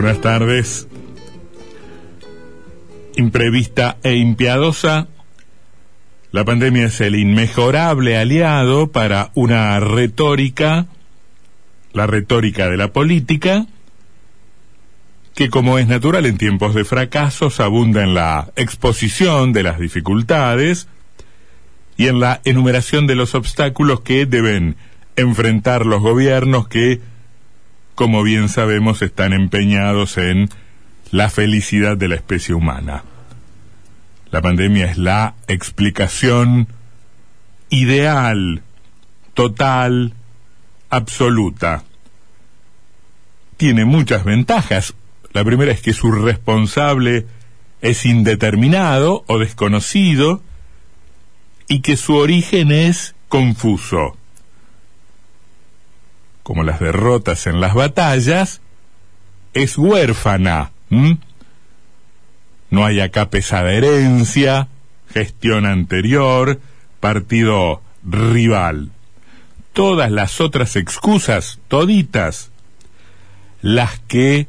Buenas tardes. Imprevista e impiadosa, la pandemia es el inmejorable aliado para una retórica, la retórica de la política, que como es natural en tiempos de fracasos abunda en la exposición de las dificultades y en la enumeración de los obstáculos que deben enfrentar los gobiernos que como bien sabemos, están empeñados en la felicidad de la especie humana. La pandemia es la explicación ideal, total, absoluta. Tiene muchas ventajas. La primera es que su responsable es indeterminado o desconocido y que su origen es confuso como las derrotas en las batallas, es huérfana. No hay acá pesada herencia, gestión anterior, partido rival. Todas las otras excusas, toditas, las que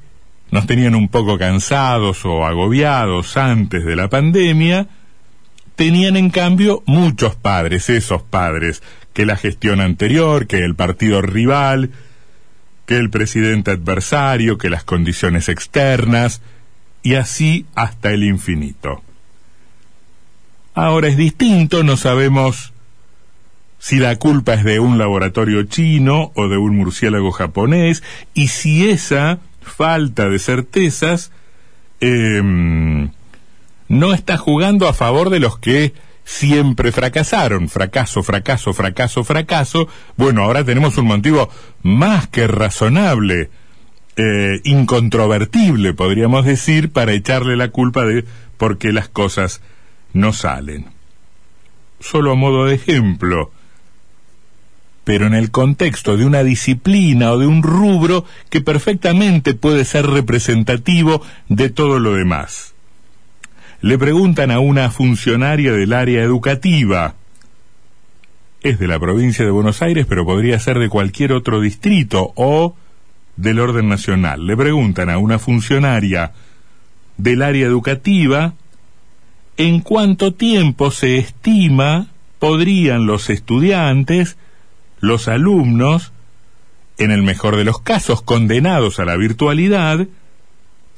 nos tenían un poco cansados o agobiados antes de la pandemia, tenían en cambio muchos padres, esos padres, que la gestión anterior, que el partido rival, que el presidente adversario, que las condiciones externas, y así hasta el infinito. Ahora es distinto, no sabemos si la culpa es de un laboratorio chino o de un murciélago japonés, y si esa falta de certezas em, no está jugando a favor de los que siempre fracasaron, fracaso, fracaso, fracaso, fracaso. Bueno, ahora tenemos un motivo más que razonable, eh, incontrovertible, podríamos decir, para echarle la culpa de por qué las cosas no salen. Solo a modo de ejemplo, pero en el contexto de una disciplina o de un rubro que perfectamente puede ser representativo de todo lo demás le preguntan a una funcionaria del área educativa. Es de la provincia de Buenos Aires, pero podría ser de cualquier otro distrito o del orden nacional. Le preguntan a una funcionaria del área educativa en cuánto tiempo se estima podrían los estudiantes, los alumnos, en el mejor de los casos condenados a la virtualidad,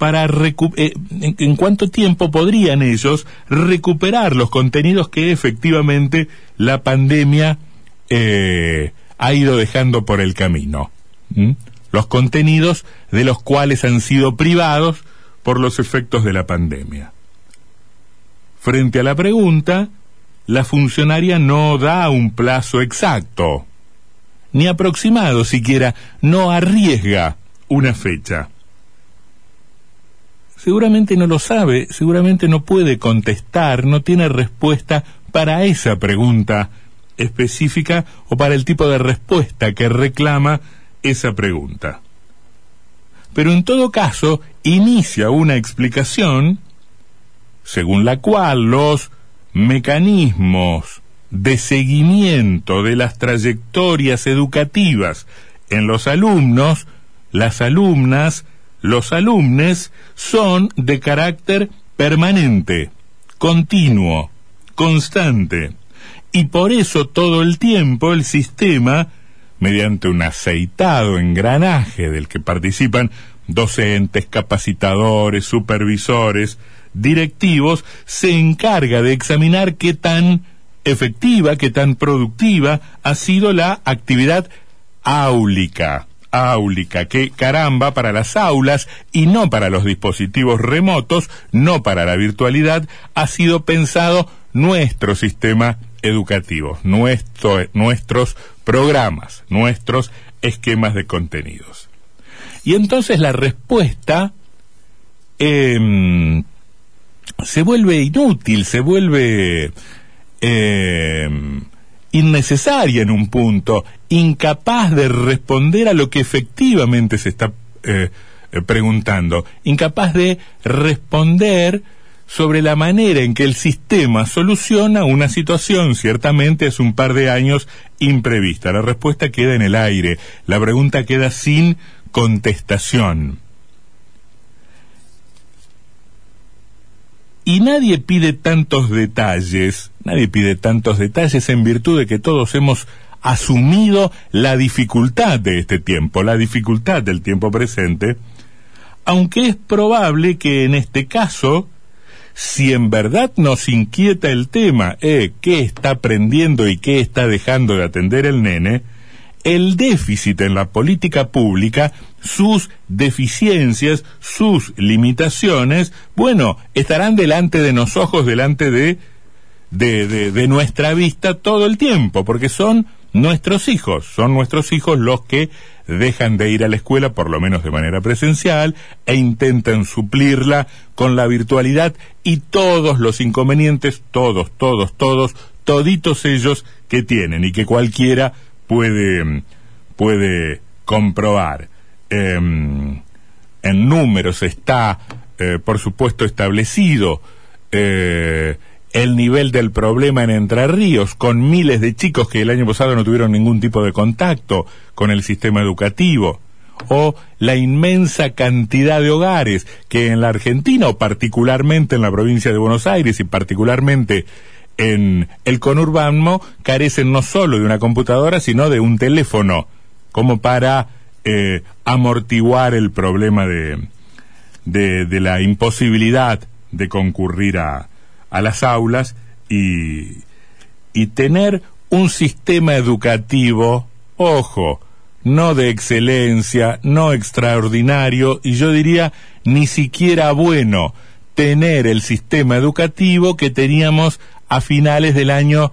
para eh, en, cuánto tiempo podrían ellos recuperar los contenidos que efectivamente la pandemia eh, ha ido dejando por el camino. Los contenidos de los cuales han sido privados por los efectos de la pandemia. Frente a la pregunta, la funcionaria no da un plazo exacto, ni aproximado siquiera, no arriesga una fecha seguramente no lo sabe, seguramente no puede contestar, no tiene respuesta para esa pregunta específica o para el tipo de respuesta que reclama esa pregunta. Pero en todo caso, inicia una explicación según la cual los mecanismos de seguimiento de las trayectorias educativas en los alumnos, las alumnas, los alumnos son de carácter permanente, continuo, constante, y por eso todo el tiempo el sistema, mediante un aceitado engranaje del que participan docentes, capacitadores, supervisores, directivos, se encarga de examinar qué tan efectiva, qué tan productiva ha sido la actividad áulica áulica, que caramba para las aulas y no para los dispositivos remotos, no para la virtualidad, ha sido pensado nuestro sistema educativo, nuestro, nuestros programas, nuestros esquemas de contenidos. Y entonces la respuesta em, se vuelve inútil, se vuelve em, innecesaria en un punto, incapaz de responder a lo que efectivamente se está eh, eh, preguntando, incapaz de responder sobre la manera en que el sistema soluciona una situación ciertamente hace un par de años imprevista. La respuesta queda en el aire, la pregunta queda sin contestación. Y nadie pide tantos detalles, nadie pide tantos detalles en virtud de que todos hemos asumido la dificultad de este tiempo, la dificultad del tiempo presente, aunque es probable que en este caso, si en verdad nos inquieta el tema, eh, qué está aprendiendo y qué está dejando de atender el nene, el déficit en la política pública, sus deficiencias, sus limitaciones, bueno, estarán delante de nos ojos, delante de, de, nuestra vista todo el tiempo, porque son nuestros hijos, son nuestros hijos los que dejan de ir a la escuela, por lo menos de manera presencial, e intentan suplirla con la virtualidad y todos los inconvenientes, todos, todos, todos, toditos ellos que tienen y que cualquiera puede, puede comprobar. Em, en números está, eh, por supuesto, establecido eh, el nivel del problema en Entre Ríos, con miles de chicos que el año pasado no tuvieron ningún tipo de contacto con el sistema educativo, o la inmensa cantidad de hogares que en la Argentina, o particularmente en la provincia de Buenos Aires y particularmente en el conurbano carecen no solo de una computadora, sino de un teléfono, como para eh, amortiguar el problema de, de, de, la imposibilidad de concurrir a, a las aulas y, y tener un sistema educativo, ojo, no de excelencia, no extraordinario, y yo diría ni siquiera bueno, tener el sistema educativo que teníamos a finales del año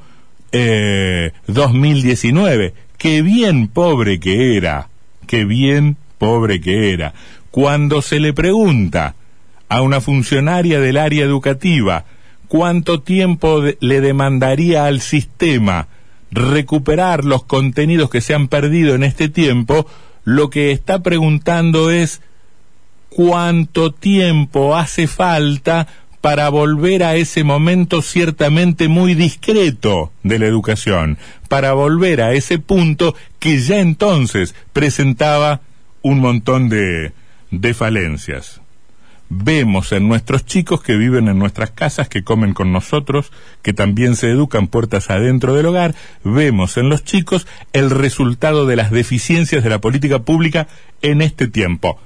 eh, 2019. Qué bien pobre que era, qué bien pobre que era. Cuando se le pregunta a una funcionaria del área educativa cuánto tiempo le demandaría al sistema recuperar los contenidos que se han perdido en este tiempo, lo que está preguntando es cuánto tiempo hace falta para volver a ese momento ciertamente muy discreto de la educación, para volver a ese punto que ya entonces presentaba un montón de, falencias. Vemos en nuestros chicos que viven en nuestras casas, que comen con nosotros, que también se educan puertas adentro del hogar, vemos en los chicos el resultado de las deficiencias de la política pública en este tiempo,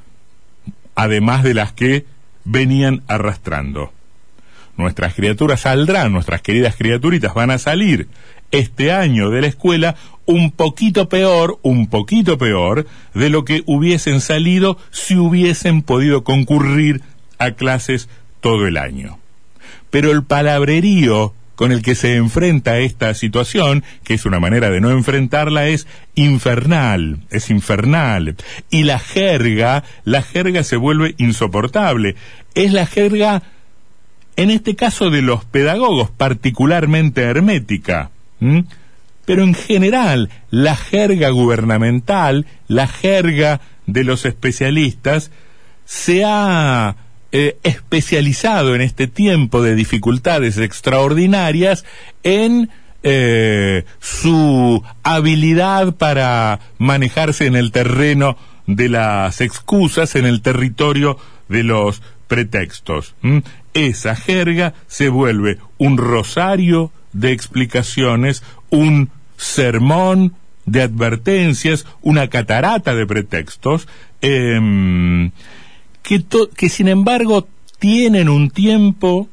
además de las que venían arrastrando nuestras criaturas saldrán, nuestras queridas criaturitas van a salir este año de la escuela un poquito peor, un poquito peor de lo que hubiesen salido si hubiesen podido concurrir a clases todo el año. Pero el palabrerío con el que se enfrenta esta situación, que es una manera de no enfrentarla, es infernal, es infernal. Y la jerga, la jerga se vuelve insoportable. Es la jerga en este caso de los pedagogos, particularmente hermética. Pero en general, la jerga gubernamental, la jerga de los especialistas, se ha eh, especializado en este tiempo de dificultades extraordinarias en eh, su habilidad para manejarse en el terreno de las excusas, en el territorio de los pretextos. Esa jerga se vuelve un rosario de explicaciones, un sermón de advertencias, una catarata de pretextos, eh, que, que sin embargo tienen un tiempo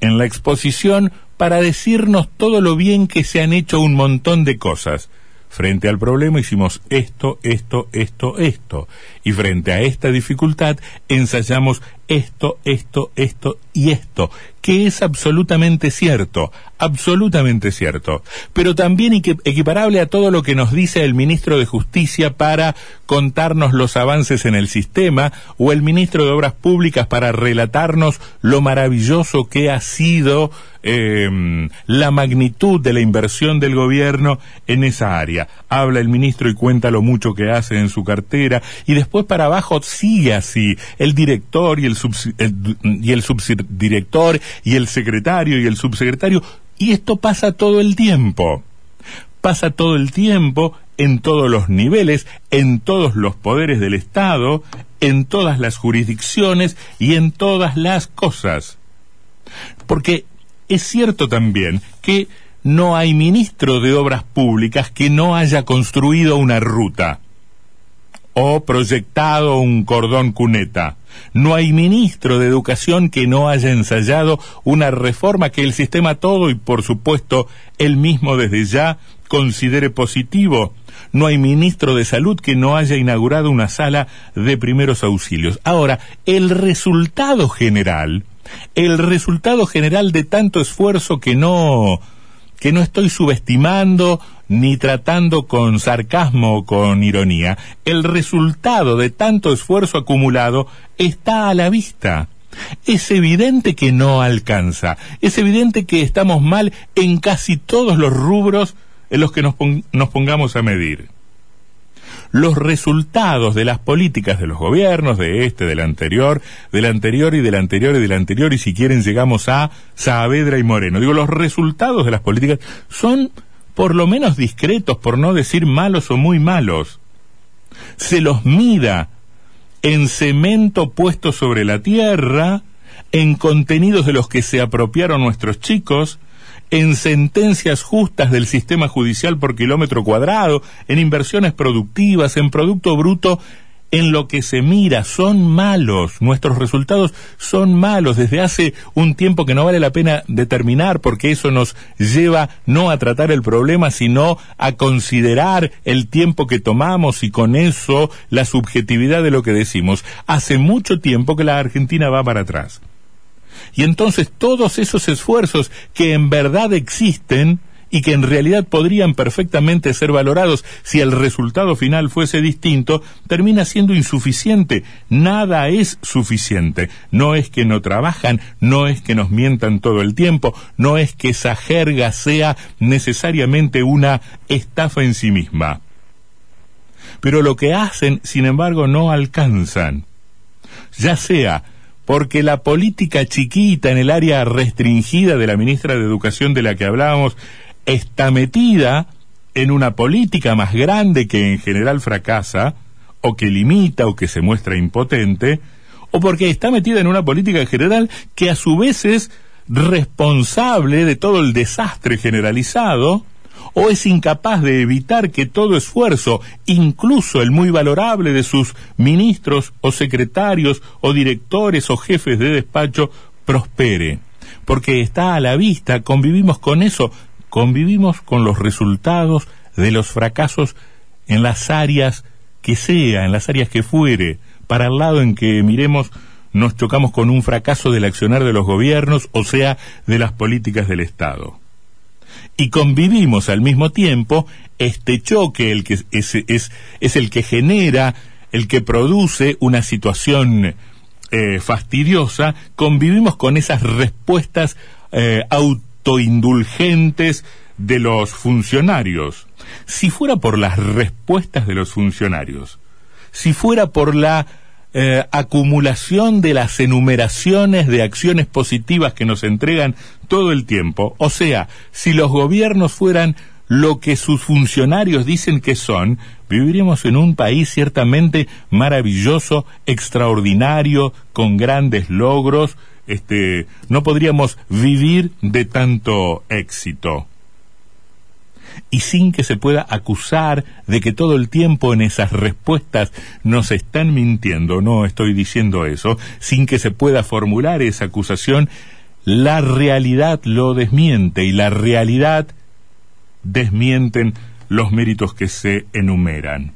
en la exposición para decirnos todo lo bien que se han hecho un montón de cosas. Frente al problema hicimos esto, esto, esto, esto. Y frente a esta dificultad ensayamos esto, esto, esto y esto, que es absolutamente cierto, absolutamente cierto, pero también equiparable a todo lo que nos dice el ministro de Justicia para contarnos los avances en el sistema o el ministro de Obras Públicas para relatarnos lo maravilloso que ha sido eh, la magnitud de la inversión del gobierno en esa área. Habla el ministro y cuenta lo mucho que hace en su cartera. Y después para abajo sigue así. El director y el, el, y el subdirector y el secretario y el subsecretario y esto pasa todo el tiempo. Pasa todo el tiempo en todos los niveles, en todos los poderes del Estado, en todas las jurisdicciones y en todas las cosas. Porque es cierto también que no hay ministro de Obras Públicas que no haya construido una ruta o proyectado un cordón cuneta. No hay ministro de Educación que no haya ensayado una reforma que el sistema todo y por supuesto él mismo desde ya considere positivo. No hay ministro de Salud que no haya inaugurado una sala de primeros auxilios. Ahora, el resultado general, el resultado general de tanto esfuerzo que no que no estoy subestimando ni tratando con sarcasmo o con ironía. El resultado de tanto esfuerzo acumulado está a la vista. Es evidente que no alcanza. Es evidente que estamos mal en casi todos los rubros en los que nos, nos pongamos a medir los resultados de las políticas de los gobiernos, de este, del anterior, del anterior y del anterior y del anterior, y si quieren llegamos a Saavedra y Moreno. Digo, los resultados de las políticas son por lo menos discretos, por no decir malos o muy malos. Se los mida en cemento puesto sobre la tierra, en contenidos de los que se apropiaron nuestros chicos, en sentencias justas del sistema judicial por kilómetro cuadrado, en inversiones productivas, en Producto Bruto, en lo que se mira, son malos, nuestros resultados son malos desde hace un tiempo que no vale la pena determinar porque eso nos lleva no a tratar el problema, sino a considerar el tiempo que tomamos y con eso la subjetividad de lo que decimos. Hace mucho tiempo que la Argentina va para atrás. Y entonces todos esos esfuerzos que en verdad existen y que en realidad podrían perfectamente ser valorados si el resultado final fuese distinto, termina siendo insuficiente. Nada es suficiente. No es que no trabajan, no es que nos mientan todo el tiempo, no es que esa jerga sea necesariamente una estafa en sí misma. Pero lo que hacen, sin embargo, no alcanzan. Ya sea porque la política chiquita en el área restringida de la ministra de Educación de la que hablábamos está metida en una política más grande que en general fracasa, o que limita o que se muestra impotente, o porque está metida en una política general que a su vez es responsable de todo el desastre generalizado, o es incapaz de evitar que todo esfuerzo, incluso el muy valorable de sus ministros o secretarios o directores o jefes de despacho, prospere. Porque está a la vista, convivimos con eso, convivimos con los resultados de los fracasos en las áreas que sea, en las áreas que fuere, para el lado en que miremos nos chocamos con un fracaso del accionar de los gobiernos, o sea, de las políticas del Estado y convivimos al mismo tiempo este choque el que es, es, el que genera el que produce una situación eh, fastidiosa. Convivimos con esas respuestas eh, autoindulgentes de los funcionarios. Si fuera por las respuestas de los funcionarios si fuera por la eh, acumulación de las enumeraciones de acciones positivas que nos entregan todo el tiempo. O sea, si los gobiernos fueran lo que sus funcionarios dicen que son, viviríamos en un país ciertamente maravilloso, extraordinario, con grandes logros, este, no podríamos vivir de tanto éxito y sin que se pueda acusar de que todo el tiempo en esas respuestas nos están mintiendo, no estoy diciendo eso, sin que se pueda formular esa acusación, la realidad lo desmiente y la realidad desmienten los méritos que se enumeran.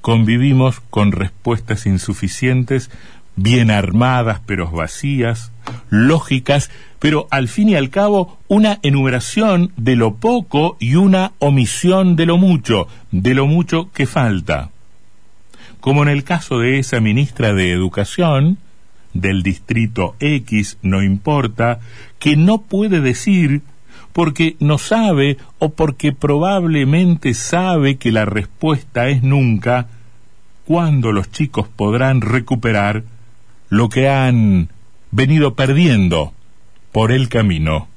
Convivimos con respuestas insuficientes, bien armadas pero vacías, lógicas pero al fin y al cabo una enumeración de lo poco y una omisión de lo mucho, de lo mucho que falta. Como en el caso de esa ministra de Educación, del distrito X, no importa, que no puede decir porque no sabe o porque probablemente sabe que la respuesta es nunca cuándo los chicos podrán recuperar lo que han venido perdiendo por el camino.